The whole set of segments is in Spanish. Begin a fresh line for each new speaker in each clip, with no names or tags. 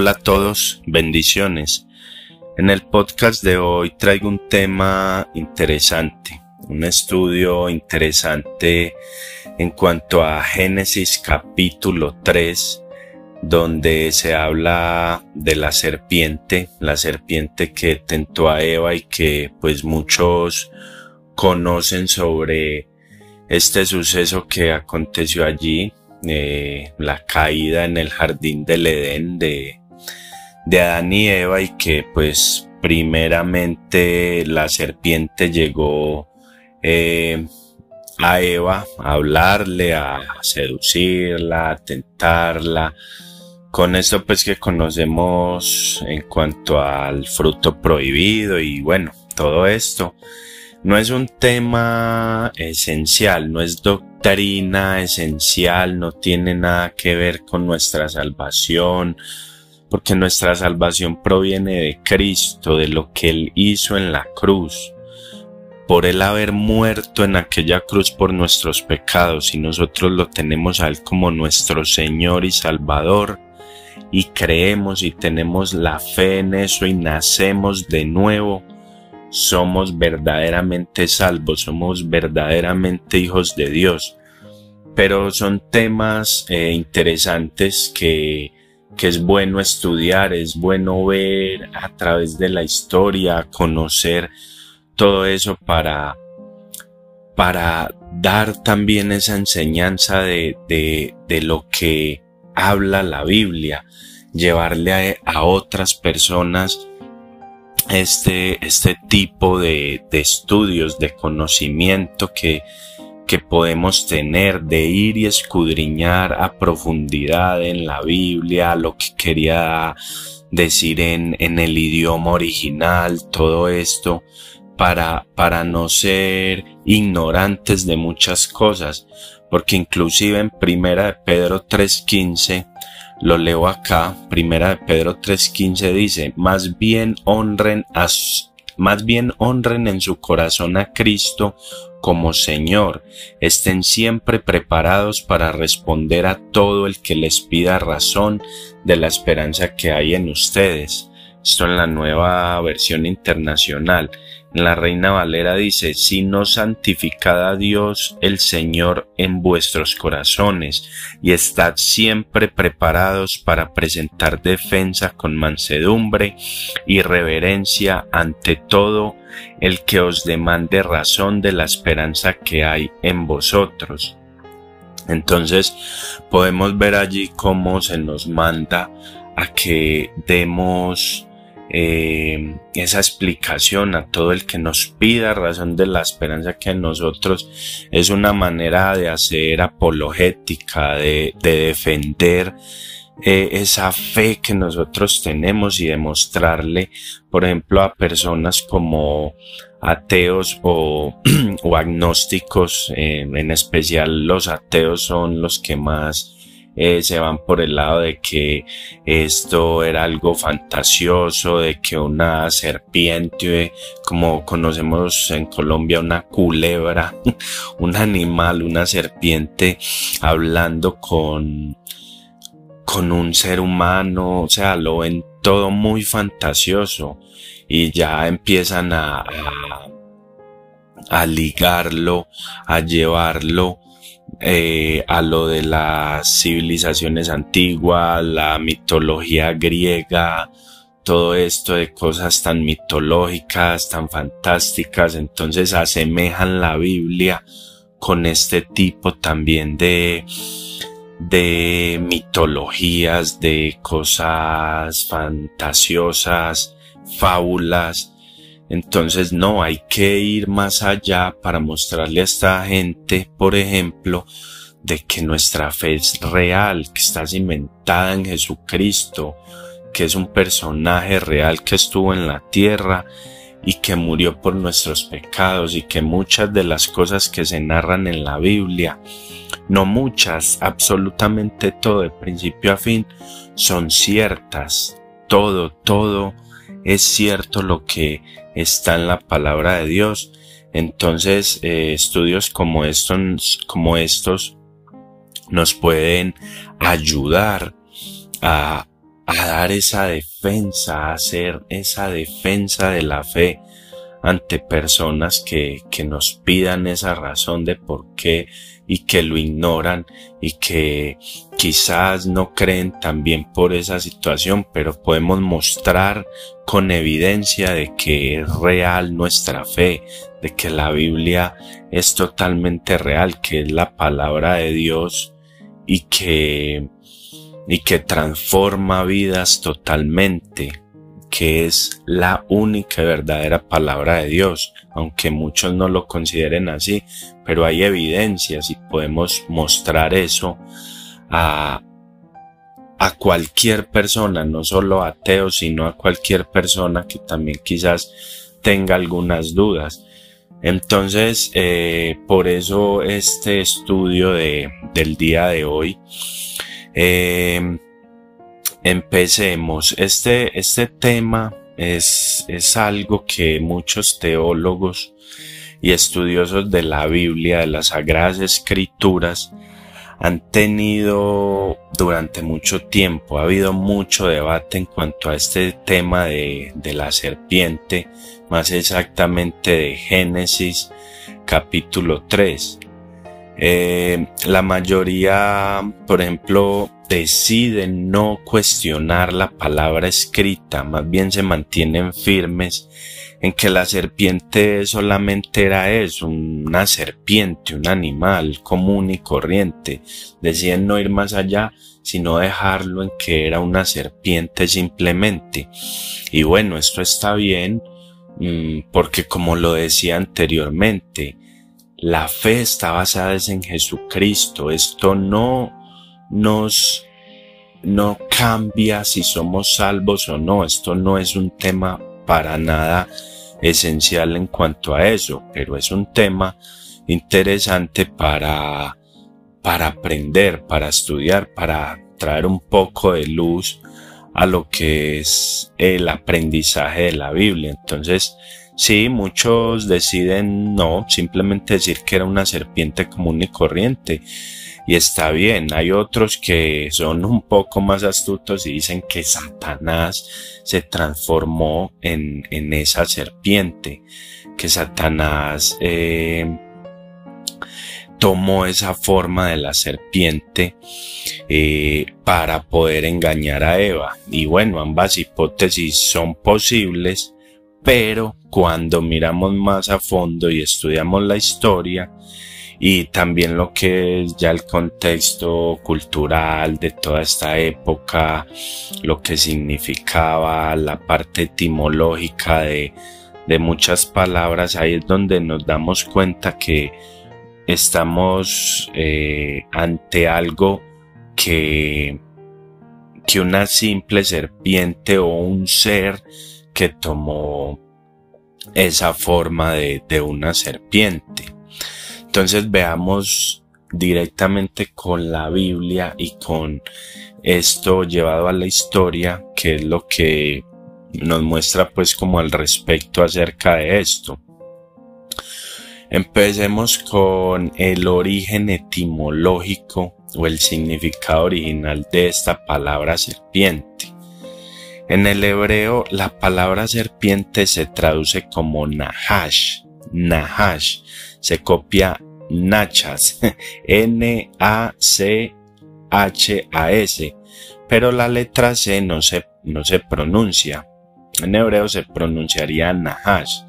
Hola a todos, bendiciones. En el podcast de hoy traigo un tema interesante, un estudio interesante en cuanto a Génesis capítulo 3, donde se habla de la serpiente, la serpiente que tentó a Eva y que pues muchos conocen sobre este suceso que aconteció allí, eh, la caída en el jardín del Edén de, de Adán y Eva y que pues primeramente la serpiente llegó eh, a Eva a hablarle, a seducirla, a tentarla, con esto pues que conocemos en cuanto al fruto prohibido y bueno, todo esto. No es un tema esencial, no es doctrina esencial, no tiene nada que ver con nuestra salvación, porque nuestra salvación proviene de Cristo, de lo que Él hizo en la cruz. Por Él haber muerto en aquella cruz por nuestros pecados y nosotros lo tenemos a Él como nuestro Señor y Salvador y creemos y tenemos la fe en eso y nacemos de nuevo, somos verdaderamente salvos, somos verdaderamente hijos de Dios. Pero son temas eh, interesantes que, que es bueno estudiar, es bueno ver a través de la historia, conocer todo eso para, para dar también esa enseñanza de, de, de lo que habla la Biblia, llevarle a, otras personas este, este tipo de, de estudios, de conocimiento que, que podemos tener de ir y escudriñar a profundidad en la Biblia, lo que quería decir en, en el idioma original, todo esto, para, para no ser ignorantes de muchas cosas, porque inclusive en Primera de Pedro 3.15, lo leo acá, Primera de Pedro 3.15 dice, más bien honren más bien honren en su corazón a Cristo como Señor, estén siempre preparados para responder a todo el que les pida razón de la esperanza que hay en ustedes. Esto en la nueva versión internacional. La Reina Valera dice, sino santificad a Dios el Señor en vuestros corazones y estad siempre preparados para presentar defensa con mansedumbre y reverencia ante todo el que os demande razón de la esperanza que hay en vosotros. Entonces podemos ver allí cómo se nos manda a que demos eh, esa explicación a todo el que nos pida razón de la esperanza que en nosotros es una manera de hacer apologética, de, defender eh, esa fe que nosotros tenemos y demostrarle, por ejemplo, a personas como ateos o, o agnósticos, eh, en especial los ateos son los que más eh, se van por el lado de que esto era algo fantasioso, de que una serpiente, como conocemos en Colombia, una culebra, un animal, una serpiente, hablando con, con un ser humano, o sea, lo ven todo muy fantasioso y ya empiezan a, a, a ligarlo, a llevarlo eh, a lo de las civilizaciones antiguas, la mitología griega, todo esto de cosas tan mitológicas, tan fantásticas, entonces asemejan la Biblia con este tipo también de, de mitologías, de cosas fantasiosas, fábulas, entonces no, hay que ir más allá para mostrarle a esta gente, por ejemplo, de que nuestra fe es real, que está cimentada en Jesucristo, que es un personaje real que estuvo en la tierra y que murió por nuestros pecados y que muchas de las cosas que se narran en la Biblia, no muchas, absolutamente todo de principio a fin, son ciertas. Todo, todo es cierto lo que está en la palabra de Dios. Entonces, eh, estudios como estos, como estos nos pueden ayudar a, a dar esa defensa, a hacer esa defensa de la fe ante personas que, que nos pidan esa razón de por qué y que lo ignoran y que quizás no creen también por esa situación, pero podemos mostrar con evidencia de que es real nuestra fe, de que la Biblia es totalmente real, que es la palabra de Dios y que, y que transforma vidas totalmente, que es la única y verdadera palabra de Dios, aunque muchos no lo consideren así, pero hay evidencias y podemos mostrar eso a, a cualquier persona, no solo a ateos, sino a cualquier persona que también quizás tenga algunas dudas. Entonces, eh, por eso este estudio de, del día de hoy, eh, empecemos. Este, este tema es, es algo que muchos teólogos y estudiosos de la Biblia, de las Sagradas Escrituras, han tenido durante mucho tiempo. Ha habido mucho debate en cuanto a este tema de, de la serpiente, más exactamente de Génesis capítulo 3. Eh, la mayoría, por ejemplo, deciden no cuestionar la palabra escrita, más bien se mantienen firmes en que la serpiente solamente era eso, una serpiente, un animal común y corriente. Deciden no ir más allá, sino dejarlo en que era una serpiente simplemente. Y bueno, esto está bien, mm, porque como lo decía anteriormente, la fe está basada en Jesucristo. Esto no nos no cambia si somos salvos o no. Esto no es un tema para nada esencial en cuanto a eso, pero es un tema interesante para, para aprender, para estudiar, para traer un poco de luz a lo que es el aprendizaje de la Biblia. Entonces, sí, muchos deciden no, simplemente decir que era una serpiente común y corriente y está bien. Hay otros que son un poco más astutos y dicen que Satanás se transformó en, en esa serpiente, que Satanás eh, tomó esa forma de la serpiente eh, para poder engañar a Eva. Y bueno, ambas hipótesis son posibles, pero cuando miramos más a fondo y estudiamos la historia, y también lo que es ya el contexto cultural de toda esta época, lo que significaba la parte etimológica de, de muchas palabras, ahí es donde nos damos cuenta que estamos eh, ante algo que, que una simple serpiente o un ser que tomó esa forma de, de una serpiente. Entonces veamos directamente con la Biblia y con esto llevado a la historia, que es lo que nos muestra pues como al respecto acerca de esto. Empecemos con el origen etimológico o el significado original de esta palabra serpiente. En el hebreo la palabra serpiente se traduce como Nahash, Nahash, se copia Nachas, N-A-C-H-A-S, pero la letra C no se, no se pronuncia. En hebreo se pronunciaría Nahash.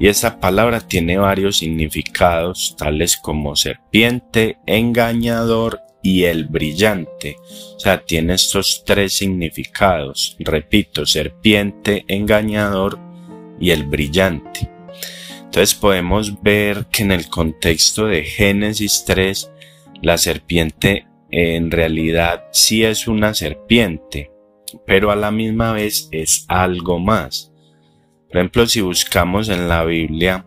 Y esta palabra tiene varios significados, tales como serpiente, engañador y el brillante. O sea, tiene estos tres significados. Repito, serpiente, engañador y el brillante. Entonces podemos ver que en el contexto de Génesis 3, la serpiente en realidad sí es una serpiente, pero a la misma vez es algo más. Por ejemplo, si buscamos en la Biblia,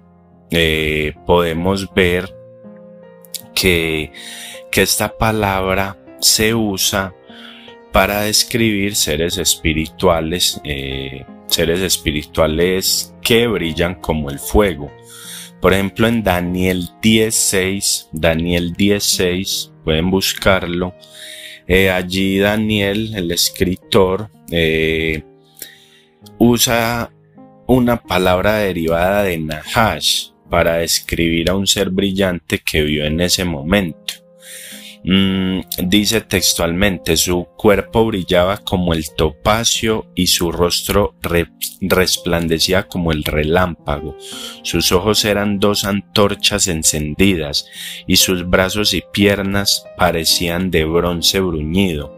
eh, podemos ver que, que esta palabra se usa para describir seres espirituales, eh, seres espirituales que brillan como el fuego. Por ejemplo, en Daniel 10.6, Daniel 10.6, pueden buscarlo. Eh, allí Daniel, el escritor, eh, usa una palabra derivada de Nahash para describir a un ser brillante que vio en ese momento. Mm, dice textualmente, su cuerpo brillaba como el topacio y su rostro resplandecía como el relámpago. Sus ojos eran dos antorchas encendidas y sus brazos y piernas parecían de bronce bruñido.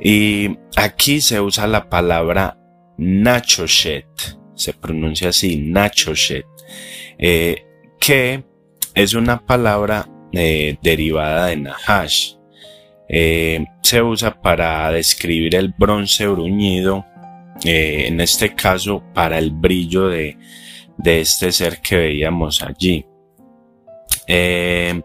Y aquí se usa la palabra Nachoshet, se pronuncia así, Nachoshet, eh, que es una palabra eh, derivada de Nahash. Eh, se usa para describir el bronce bruñido, eh, en este caso para el brillo de, de este ser que veíamos allí. el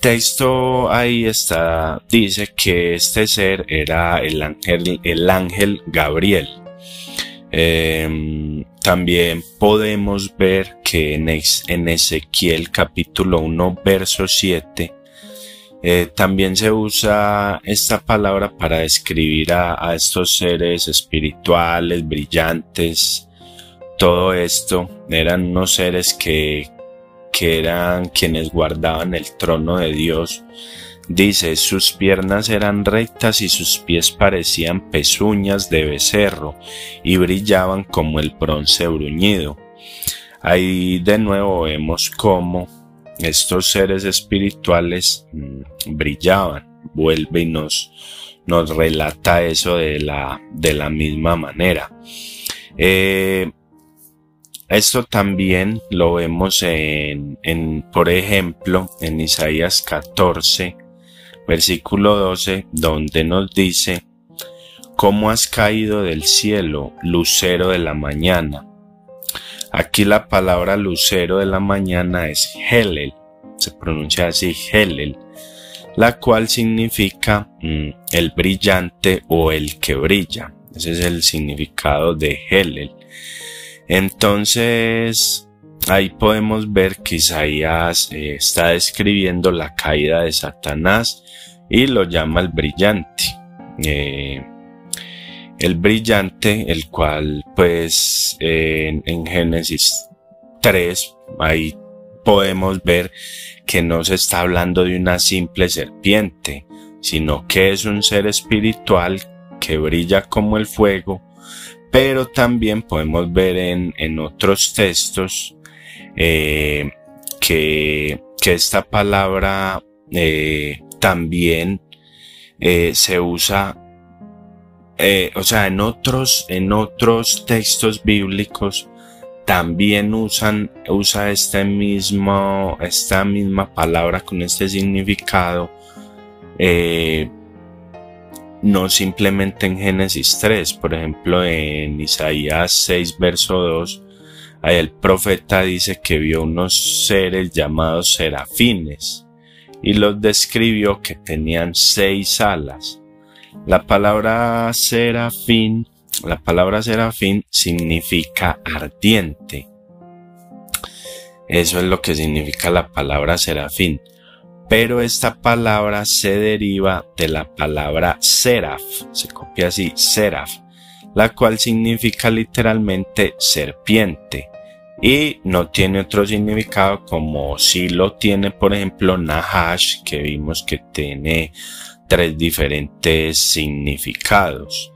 texto ahí está, dice que este ser era el ángel, el ángel Gabriel. También podemos ver que en, Ezequiel capítulo 1 verso 7 eh, también se usa esta palabra para describir a, estos seres espirituales, brillantes. Todo esto eran unos seres que, que eran quienes guardaban el trono de Dios Dice, sus piernas eran rectas y sus pies parecían pezuñas de becerro y brillaban como el bronce bruñido. Ahí de nuevo vemos cómo estos seres espirituales mm, brillaban. Vuelve y nos, nos relata eso de la, de la misma manera. Eh, esto también lo vemos en, en, por ejemplo, en Isaías 14, versículo 12, donde nos dice, ¿Cómo has caído del cielo, lucero de la mañana? Aquí la palabra lucero de la mañana es Helel, se pronuncia así Helel, la cual significa mm, el brillante o el que brilla. Ese es el significado de Helel. Entonces, ahí podemos ver que Isaías eh, está describiendo la caída de Satanás y lo llama el brillante. Eh, el brillante, el cual pues en, Génesis 3, ahí podemos ver que no se está hablando de una simple serpiente, sino que es un ser espiritual que brilla como el fuego, pero también podemos ver en, en otros textos eh, que, que, esta palabra eh, también eh, se usa, o sea, en otros, en otros textos bíblicos también usan, usa este mismo, esta misma palabra con este significado, no simplemente en Génesis 3, por ejemplo en Isaías 6, verso 2, Ahí el profeta dice que vio unos seres llamados serafines y los describió que tenían seis alas. La palabra serafín, la palabra serafín significa ardiente. Eso es lo que significa la palabra serafín. Pero esta palabra se deriva de la palabra seraf, se copia así, seraf, la cual significa literalmente serpiente y no tiene otro significado como si lo tiene por ejemplo Nahash que vimos que tiene tres diferentes significados.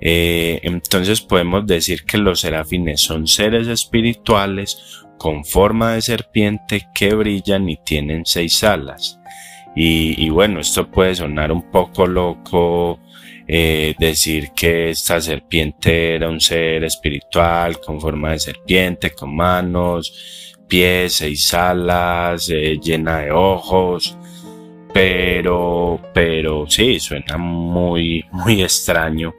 Eh, entonces podemos decir que los serafines son seres espirituales con forma de serpiente que brillan y tienen seis alas. Y, y bueno, esto puede sonar un poco loco eh, decir que esta serpiente era un ser espiritual con forma de serpiente, con manos, pies, seis alas, eh, llena de ojos, pero, pero sí, suena muy, muy extraño,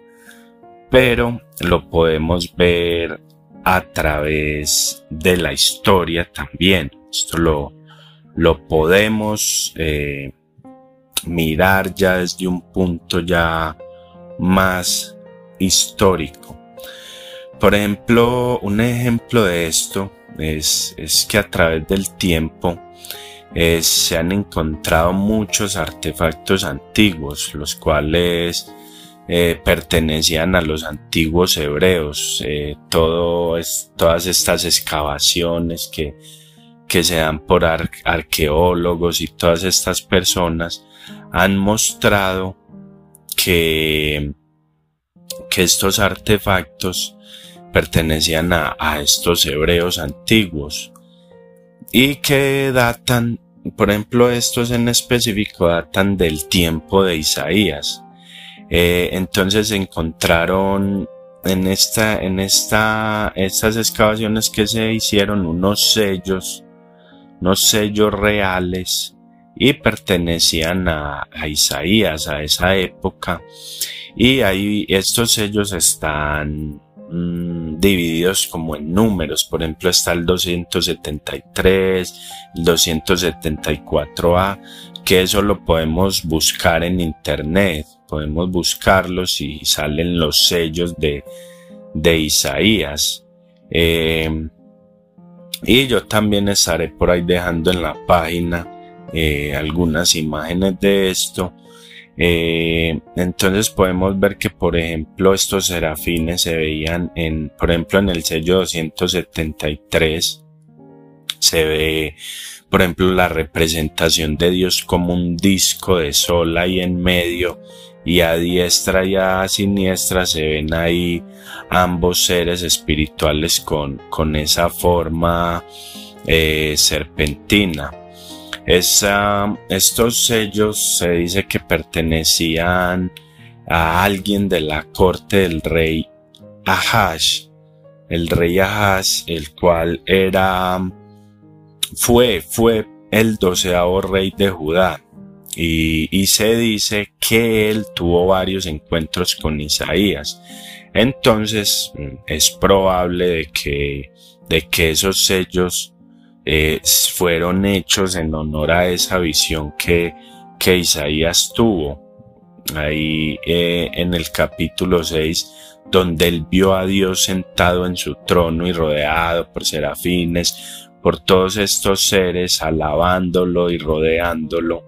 pero lo podemos ver a través de la historia también. Esto lo, lo podemos eh, mirar ya desde un punto ya más histórico. Por ejemplo, un ejemplo de esto es, es que a través del tiempo eh, se han encontrado muchos artefactos antiguos, los cuales eh, pertenecían a los antiguos hebreos. Eh, todas estas excavaciones que, que se dan por arqueólogos y todas estas personas han mostrado que, que estos artefactos pertenecían a, a estos hebreos antiguos y que datan, por ejemplo, estos en específico datan del tiempo de Isaías. Eh, entonces encontraron en esta, en esta, estas excavaciones que se hicieron unos sellos, unos sellos reales y pertenecían a, Isaías, a esa época. Y ahí estos sellos están mm, divididos como en números. Por ejemplo, está el 273, el 274A, que eso lo podemos buscar en internet podemos buscarlos y salen los sellos de, de Isaías. Eh, y yo también estaré por ahí dejando en la página eh, algunas imágenes de esto. Eh, entonces podemos ver que, por ejemplo, estos serafines se veían en, por ejemplo, en el sello 273 se ve, por ejemplo, la representación de Dios como un disco de sol ahí en medio y a diestra y a siniestra se ven ahí ambos seres espirituales con, con esa forma eh, serpentina. Esa, estos sellos se dice que pertenecían a alguien de la corte del rey Ahash, el rey Ahash, el cual era, fue, fue el doceavo rey de Judá y, se dice que él tuvo varios encuentros con Isaías. Entonces mm, es probable de que, de que esos sellos eh, fueron hechos en honor a esa visión que, que Isaías tuvo. Ahí eh, en el capítulo 6, donde él vio a Dios sentado en su trono y rodeado por serafines, por todos estos seres alabándolo y rodeándolo.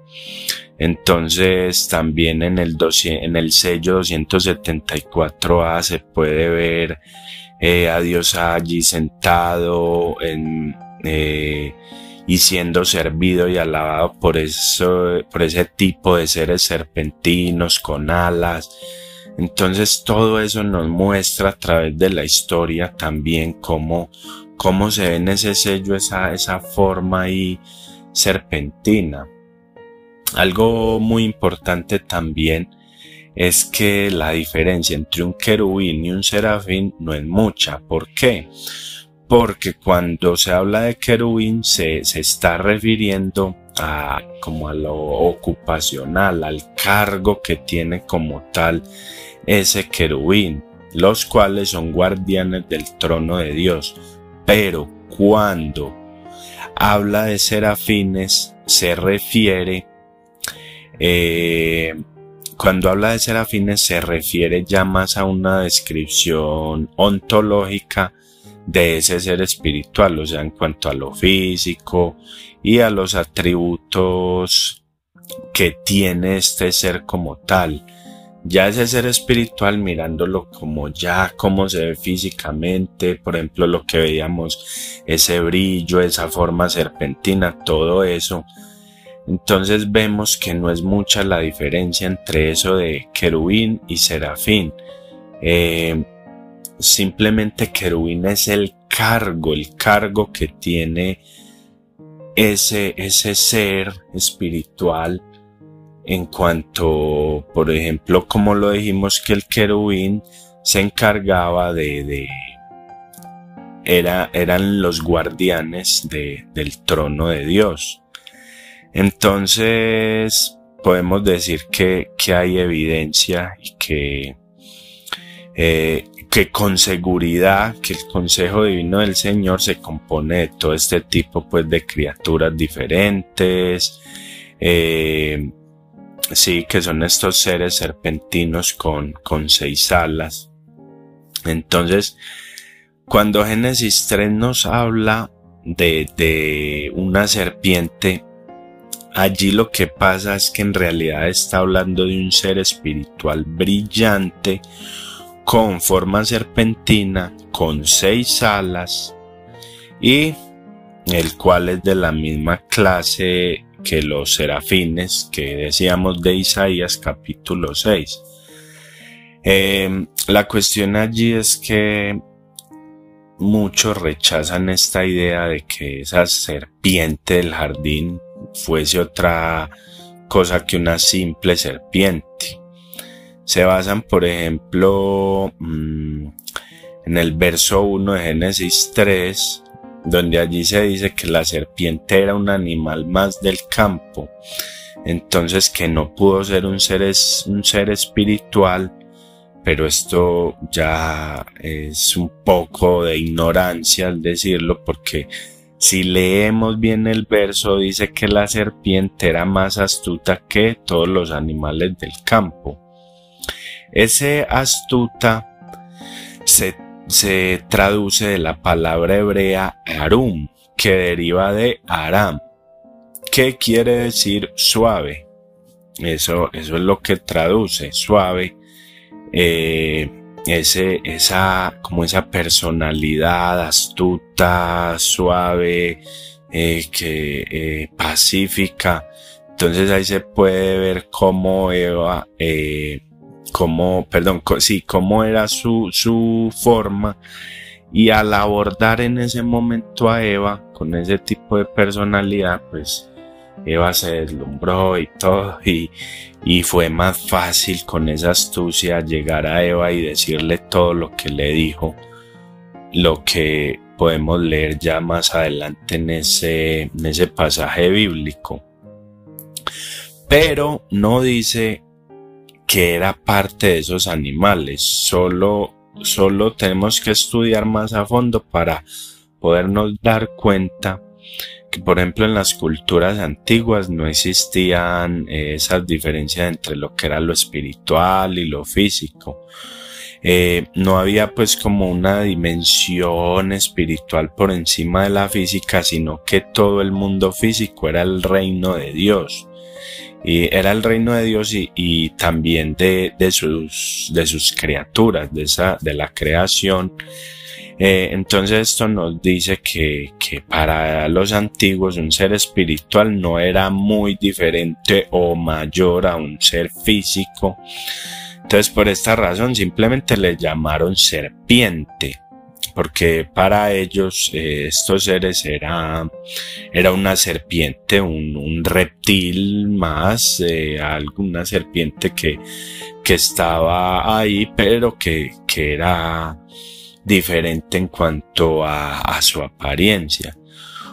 Entonces también en el, en el sello 274A se puede ver eh, a Dios allí sentado en, eh, y siendo servido y alabado por, eso, por ese tipo de seres serpentinos con alas. Entonces todo eso nos muestra a través de la historia también cómo, cómo se ve en ese sello esa, esa forma ahí serpentina. Algo muy importante también es que la diferencia entre un querubín y un serafín no es mucha. ¿Por qué? Porque cuando se habla de querubín se, se está refiriendo a como a lo ocupacional, al cargo que tiene como tal ese querubín, los cuales son guardianes del trono de Dios. Pero cuando habla de serafines se refiere eh, cuando habla de serafines se refiere ya más a una descripción ontológica de ese ser espiritual, o sea, en cuanto a lo físico y a los atributos que tiene este ser como tal. Ya ese ser espiritual mirándolo como ya como se ve físicamente, por ejemplo lo que veíamos, ese brillo, esa forma serpentina, todo eso, entonces vemos que no es mucha la diferencia entre eso de querubín y serafín. Eh, simplemente querubín es el cargo, el cargo que tiene ese, ese ser espiritual en cuanto, por ejemplo, como lo dijimos que el querubín se encargaba de, de era, eran los guardianes de, del trono de Dios. Entonces, podemos decir que, que hay evidencia y que, eh, que con seguridad que el Consejo Divino del Señor se compone de todo este tipo pues de criaturas diferentes, eh, sí, que son estos seres serpentinos con, con seis alas. Entonces, cuando Génesis 3 nos habla de, de una serpiente, allí lo que pasa es que en realidad está hablando de un ser espiritual brillante con forma serpentina, con seis alas y el cual es de la misma clase que los serafines que decíamos de Isaías capítulo 6. Em, la cuestión allí es que muchos rechazan esta idea de que esa serpiente del jardín fuese otra cosa que una simple serpiente. Se basan, por ejemplo, mm, en el verso 1 de Génesis 3, donde allí se dice que la serpiente era un animal más del campo, entonces que no pudo ser un ser, un ser espiritual, pero esto ya es un poco de ignorancia al decirlo, porque si leemos bien el verso dice que la serpiente era más astuta que todos los animales del campo. Ese astuta se, se traduce de la palabra hebrea arum, que deriva de aram, que quiere decir suave. Eso, eso es lo que traduce, suave. Eh, ese, esa, como esa personalidad astuta, suave, eh, que, eh, pacífica. Entonces ahí se puede ver cómo Eva, cómo, perdón, sí, cómo era su, su forma y al abordar en ese momento a Eva con ese tipo de personalidad, pues Eva se deslumbró y todo y, y fue más fácil con esa astucia llegar a Eva y decirle todo lo que le dijo, lo que podemos leer ya más adelante en ese, en ese pasaje bíblico. Pero no dice que era parte de esos animales. Solo, solo tenemos que estudiar más a fondo para podernos dar cuenta que, por ejemplo, en las culturas antiguas no existían eh, esas diferencias entre lo que era lo espiritual y lo físico. Eh, no había pues como una dimensión espiritual por encima de la física, sino que todo el mundo físico era el reino de Dios y era el reino de Dios y, también de, sus, de sus criaturas, de, esa, de la creación. Eh, entonces esto nos dice que, que para los antiguos un ser espiritual no era muy diferente o mayor a un ser físico. Entonces por esta razón simplemente le llamaron serpiente porque para ellos eh, estos seres era, era una serpiente, un, reptil más, eh, alguna serpiente que, que estaba ahí, pero que, que era diferente en cuanto a, su apariencia.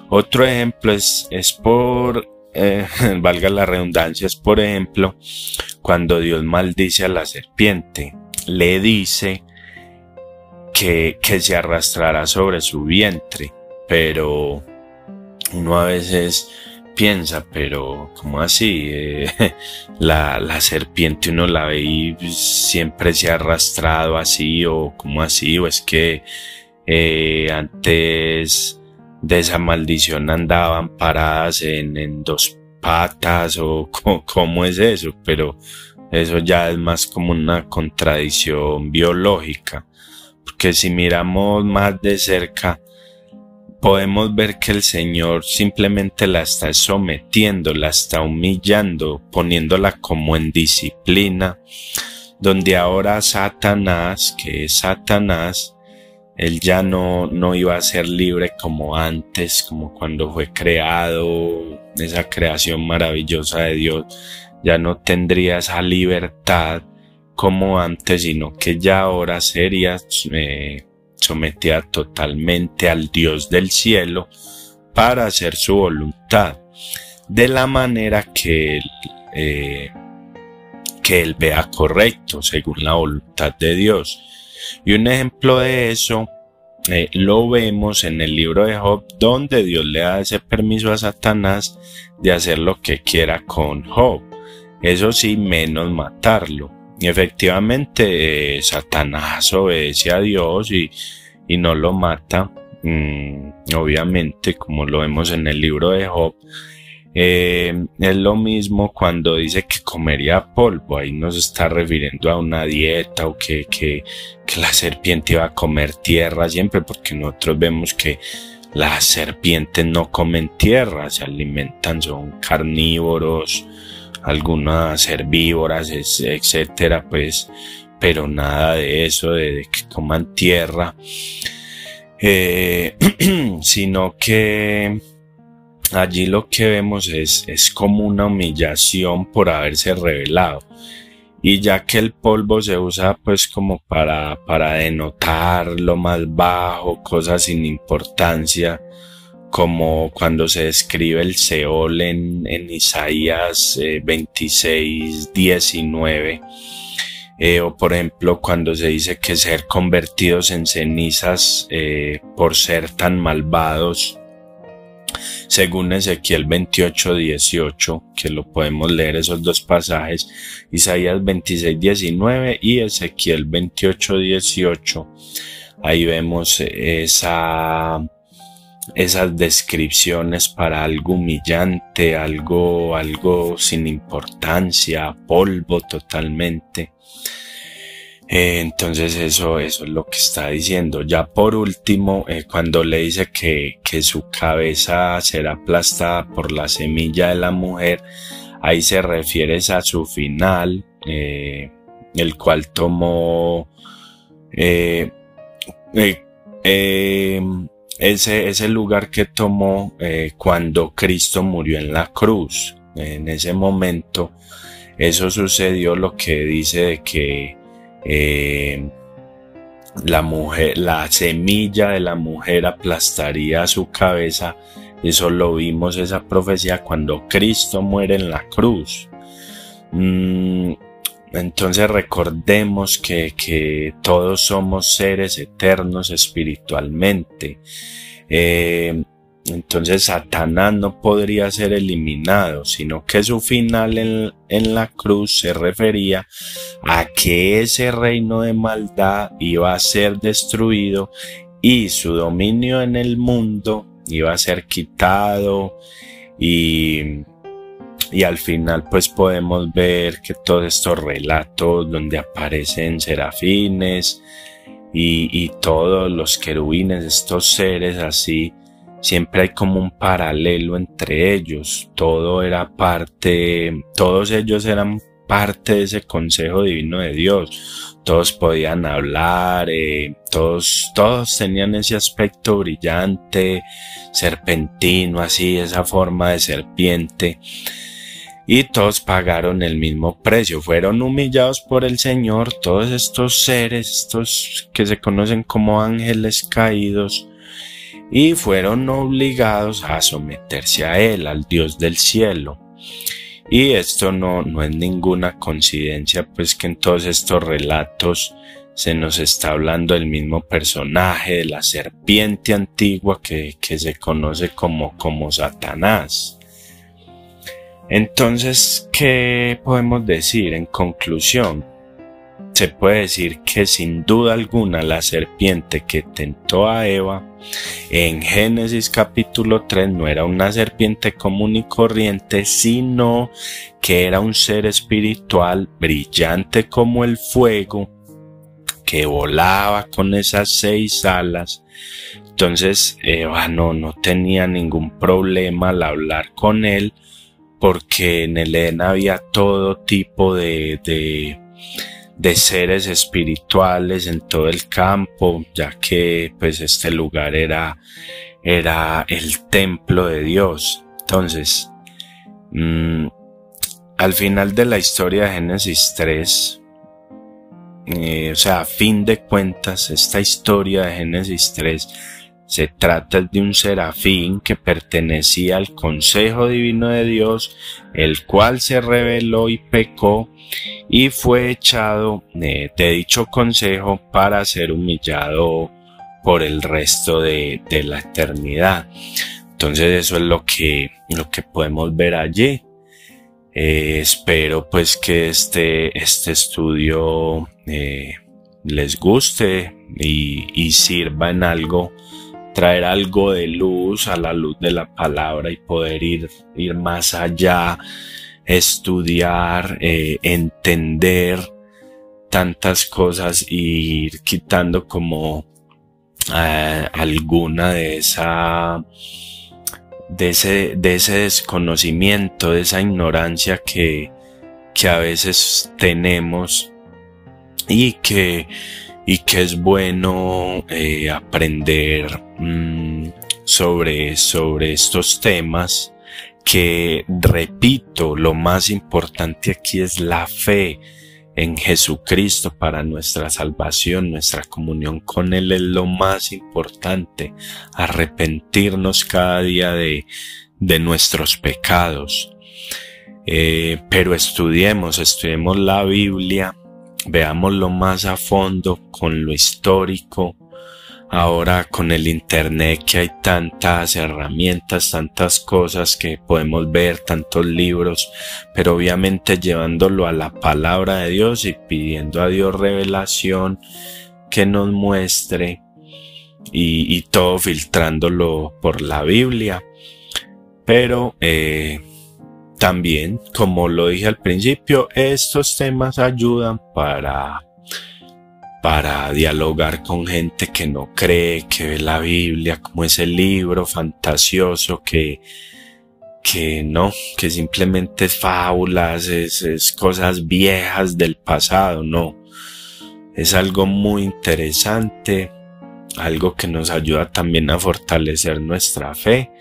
Otro ejemplo es, es por, eh, valga la redundancia, es por ejemplo cuando Dios maldice a la serpiente, le dice que, que se arrastrará sobre su vientre, pero uno a veces piensa, pero ¿cómo así? Eh, la, la, serpiente uno la ve y siempre se ha arrastrado así o como así, o es que eh, antes de esa maldición andaban paradas en, en dos patas o cómo es eso, pero eso ya es más como una contradicción biológica porque si miramos más de cerca, podemos ver que el Señor simplemente la está sometiendo, la está humillando, poniéndola como en disciplina, donde ahora Satanás, que es Satanás, él ya no, no iba a ser libre como antes, como cuando fue creado, esa creación maravillosa de Dios, ya no tendría esa libertad como antes, sino que ya ahora sería eh, sometida totalmente al Dios del cielo para hacer su voluntad, de la manera que él, eh, que él vea correcto, según la voluntad de Dios. Y un ejemplo de eso eh, lo vemos en el libro de Job, donde Dios le da ese permiso a Satanás de hacer lo que quiera con Job. Eso sí, menos matarlo. Y efectivamente, eh, Satanás obedece a Dios y, y no lo mata. Mm, obviamente, como lo vemos en el libro de Job. Eh, es lo mismo cuando dice que comería polvo, ahí nos está refiriendo a una dieta o que, que, que la serpiente iba a comer tierra siempre, porque nosotros vemos que las serpientes no comen tierra, se alimentan, son carnívoros, algunas herbívoras, etcétera, pues, pero nada de eso, de, que coman tierra, eh, sino que allí lo que vemos es, es como una humillación por haberse revelado. Y ya que el polvo se usa pues como para, para denotar lo más bajo, cosas sin importancia, como cuando se describe el Seol en, Isaías 26, eh, 19, eh, o por ejemplo cuando se dice que ser convertidos en cenizas eh, por ser tan malvados, según Ezequiel 28, 18, que lo podemos leer esos dos pasajes, Isaías 26, 19 y Ezequiel 28, 18, ahí vemos esa esas descripciones para algo humillante, algo, algo sin importancia, polvo totalmente. Eh, entonces eso, eso es lo que está diciendo. Ya por último, eh, cuando le dice que, que su cabeza será aplastada por la semilla de la mujer, ahí se refiere a su final, eh, el cual tomó eh, ese, ese lugar que tomó eh, cuando Cristo murió en la cruz. En ese momento, eso sucedió lo que dice de que eh, la mujer, la semilla de la mujer aplastaría su cabeza. Eso lo vimos, esa profecía, cuando Cristo muere en la cruz. Mm, entonces recordemos que, que, todos somos seres eternos espiritualmente. Eh, entonces Satanás no podría ser eliminado, sino que su final en, en, la cruz se refería a que ese reino de maldad iba a ser destruido y su dominio en el mundo iba a ser quitado y y al final pues podemos ver que todos estos relatos donde aparecen serafines y, y todos los querubines, estos seres así, siempre hay como un paralelo entre ellos, todo era parte, todos ellos eran parte de ese consejo divino de Dios. Todos podían hablar, eh, todos, todos tenían ese aspecto brillante, serpentino, así, esa forma de serpiente y todos pagaron el mismo precio. Fueron humillados por el Señor todos estos seres, estos que se conocen como ángeles caídos, y fueron obligados a someterse a Él, al Dios del cielo. Y esto no, no es ninguna coincidencia, pues que en todos estos relatos se nos está hablando del mismo personaje, de la serpiente antigua que, que se conoce como, como Satanás. Entonces, ¿qué podemos decir en conclusión? Se puede decir que sin duda alguna la serpiente que tentó a Eva en Génesis capítulo 3 no era una serpiente común y corriente, sino que era un ser espiritual brillante como el fuego, que volaba con esas seis alas. Entonces Eva no, no tenía ningún problema al hablar con él, porque en el Edén había todo tipo de, de, seres espirituales en todo el campo, ya que pues este lugar era, era el templo de Dios. Entonces, mmm, al final de la historia de Génesis 3, eh, o sea, a fin de cuentas, esta historia de Génesis 3 se trata de un serafín que pertenecía al Consejo Divino de Dios, el cual se rebeló y pecó y fue echado de, dicho consejo para ser humillado por el resto de, la eternidad. Entonces eso es lo que, lo que podemos ver allí. Eh, espero pues que este, este estudio eh, les guste y, y sirva en algo traer algo de luz a la luz de la palabra y poder ir, ir más allá, estudiar, eh, entender tantas cosas y ir quitando como eh, alguna de esa de ese, de ese desconocimiento, de esa ignorancia que, que a veces tenemos y que, y que es bueno eh, aprender mm, sobre, sobre estos temas que repito, lo más importante aquí es la fe en Jesucristo para nuestra salvación, nuestra comunión con Él es lo más importante, arrepentirnos cada día de, de nuestros pecados. Eh, pero estudiemos, estudiemos la Biblia, veámoslo más a fondo con lo histórico, ahora con el Internet que hay tantas herramientas, tantas cosas que podemos ver, tantos libros, pero obviamente llevándolo a la palabra de Dios y pidiendo a Dios revelación que nos muestre y, todo filtrándolo por la Biblia. Pero eh, también, como lo dije al principio, estos temas ayudan para para dialogar con gente que no cree, que ve la Biblia como ese libro fantasioso que, que no, que simplemente es fábulas, es, es cosas viejas del pasado, no. Es algo muy interesante, algo que nos ayuda también a fortalecer nuestra fe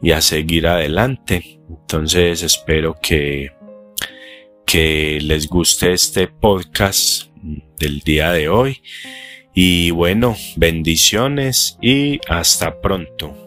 y a seguir adelante. Entonces espero que, que les guste este podcast del día de hoy. Y bueno, bendiciones y hasta pronto.